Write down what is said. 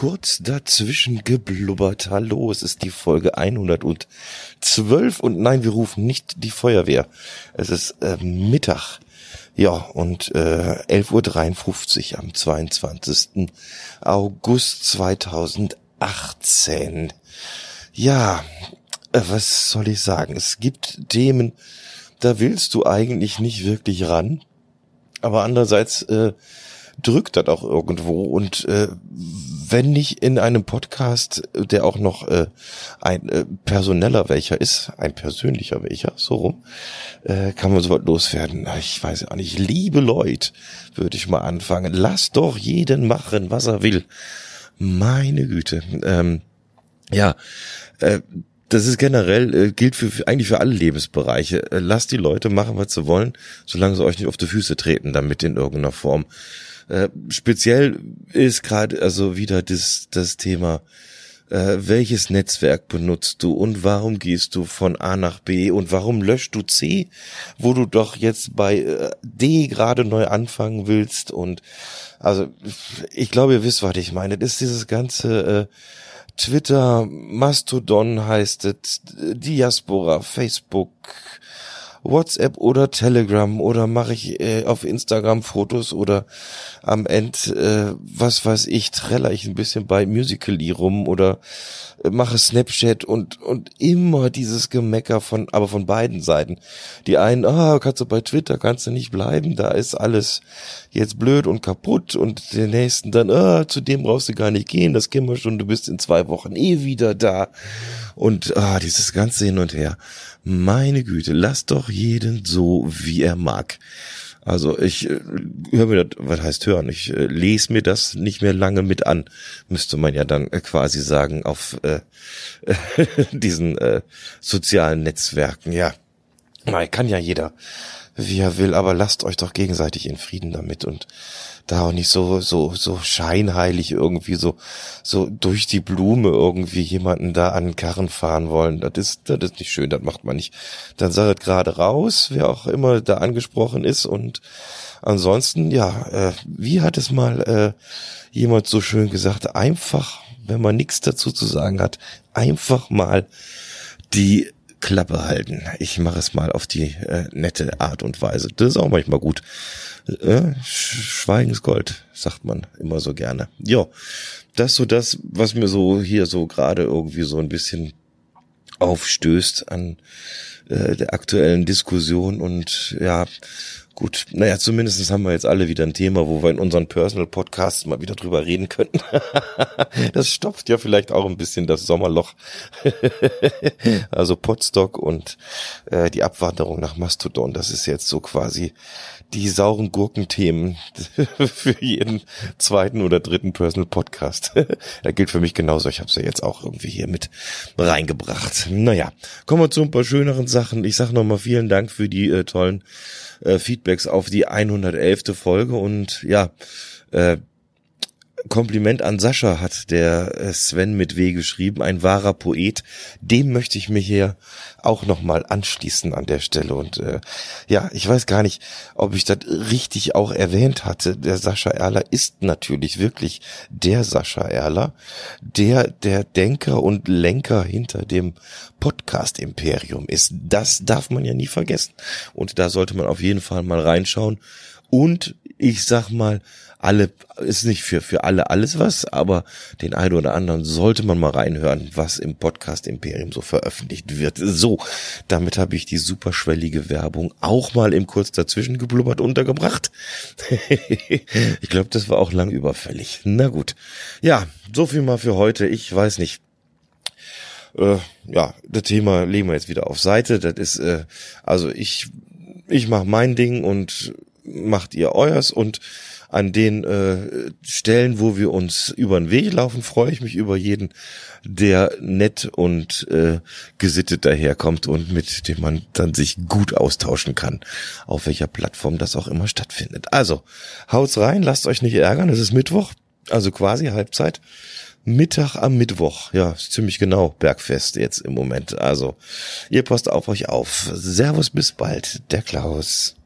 kurz dazwischen geblubbert. Hallo, es ist die Folge 112 und nein, wir rufen nicht die Feuerwehr. Es ist äh, Mittag. Ja, und äh, 11.53 Uhr am 22. August 2018. Ja, äh, was soll ich sagen? Es gibt Themen, da willst du eigentlich nicht wirklich ran. Aber andererseits äh, drückt das auch irgendwo. Und äh, wenn nicht in einem Podcast, der auch noch äh, ein äh, personeller welcher ist, ein persönlicher welcher, so rum, äh, kann man soweit loswerden. Ich weiß ja nicht, liebe Leute, würde ich mal anfangen. Lass doch jeden machen, was er will. Meine Güte. Ähm, ja, äh, das ist generell, äh, gilt für, für eigentlich für alle Lebensbereiche. Äh, lasst die Leute machen, was sie wollen, solange sie euch nicht auf die Füße treten damit in irgendeiner Form. Äh, speziell ist gerade also wieder das, das Thema, äh, welches Netzwerk benutzt du und warum gehst du von A nach B und warum löscht du C, wo du doch jetzt bei äh, D gerade neu anfangen willst und also ich glaube, ihr wisst, was ich meine. Das ist dieses ganze äh, Twitter, Mastodon heißt es, Diaspora, Facebook, WhatsApp oder Telegram oder mache ich äh, auf Instagram Fotos oder am Ende, äh, was weiß ich, treller ich ein bisschen bei Musical.ly rum oder äh, mache Snapchat und und immer dieses Gemecker von, aber von beiden Seiten. Die einen, ah, kannst du bei Twitter, kannst du nicht bleiben, da ist alles jetzt blöd und kaputt und den nächsten dann, ah, zu dem brauchst du gar nicht gehen, das kennen wir schon, du bist in zwei Wochen eh wieder da und ah, dieses ganze hin und her. Meine Güte, lass doch jeden so, wie er mag. Also ich äh, höre mir das, was heißt hören? Ich äh, lese mir das nicht mehr lange mit an, müsste man ja dann äh, quasi sagen auf äh, diesen äh, sozialen Netzwerken. Ja, mal kann ja jeder, wie er will, aber lasst euch doch gegenseitig in Frieden damit und da auch nicht so, so, so scheinheilig irgendwie so, so durch die Blume irgendwie jemanden da an den Karren fahren wollen. Das ist, das ist nicht schön, das macht man nicht. Dann sagt gerade raus, wer auch immer da angesprochen ist und ansonsten, ja, äh, wie hat es mal äh, jemand so schön gesagt, einfach, wenn man nichts dazu zu sagen hat, einfach mal die Klappe halten. Ich mache es mal auf die äh, nette Art und Weise. Das ist auch manchmal gut. Äh, Schweigen sagt man immer so gerne. Ja, das so das, was mir so hier so gerade irgendwie so ein bisschen aufstößt an äh, der aktuellen Diskussion und ja, Gut, naja, zumindest haben wir jetzt alle wieder ein Thema, wo wir in unseren Personal Podcasts mal wieder drüber reden könnten. das stopft ja vielleicht auch ein bisschen das Sommerloch. also Potstock und äh, die Abwanderung nach Mastodon, das ist jetzt so quasi die sauren Gurkenthemen für jeden zweiten oder dritten Personal Podcast. er gilt für mich genauso. Ich habe es ja jetzt auch irgendwie hier mit reingebracht. Naja, kommen wir zu ein paar schöneren Sachen. Ich sage nochmal vielen Dank für die äh, tollen äh, Feedbacks auf die 111. Folge und ja, äh, Kompliment an Sascha hat der äh, Sven mit W geschrieben, ein wahrer Poet. Dem möchte ich mir hier auch nochmal anschließen an der Stelle. Und äh, ja, ich weiß gar nicht, ob ich das richtig auch erwähnt hatte. Der Sascha Erler ist natürlich wirklich der Sascha Erler, der der Denker und Lenker hinter dem Podcast-Imperium ist. Das darf man ja nie vergessen. Und da sollte man auf jeden Fall mal reinschauen. Und ich sag mal, alle, ist nicht für, für alle alles was, aber den einen oder anderen sollte man mal reinhören, was im Podcast Imperium so veröffentlicht wird. So, damit habe ich die superschwellige Werbung auch mal im Kurz dazwischen geblubbert untergebracht. ich glaube, das war auch lang überfällig. Na gut. Ja, so viel mal für heute. Ich weiß nicht. Äh, ja, das Thema legen wir jetzt wieder auf Seite. Das ist, äh, also ich, ich mache mein Ding und macht ihr euers und an den äh, Stellen, wo wir uns über den Weg laufen, freue ich mich über jeden, der nett und äh, gesittet daherkommt und mit dem man dann sich gut austauschen kann, auf welcher Plattform das auch immer stattfindet. Also, haut's rein, lasst euch nicht ärgern, es ist Mittwoch, also quasi Halbzeit. Mittag am Mittwoch. Ja, ist ziemlich genau Bergfest jetzt im Moment. Also, ihr passt auf euch auf. Servus, bis bald. Der Klaus.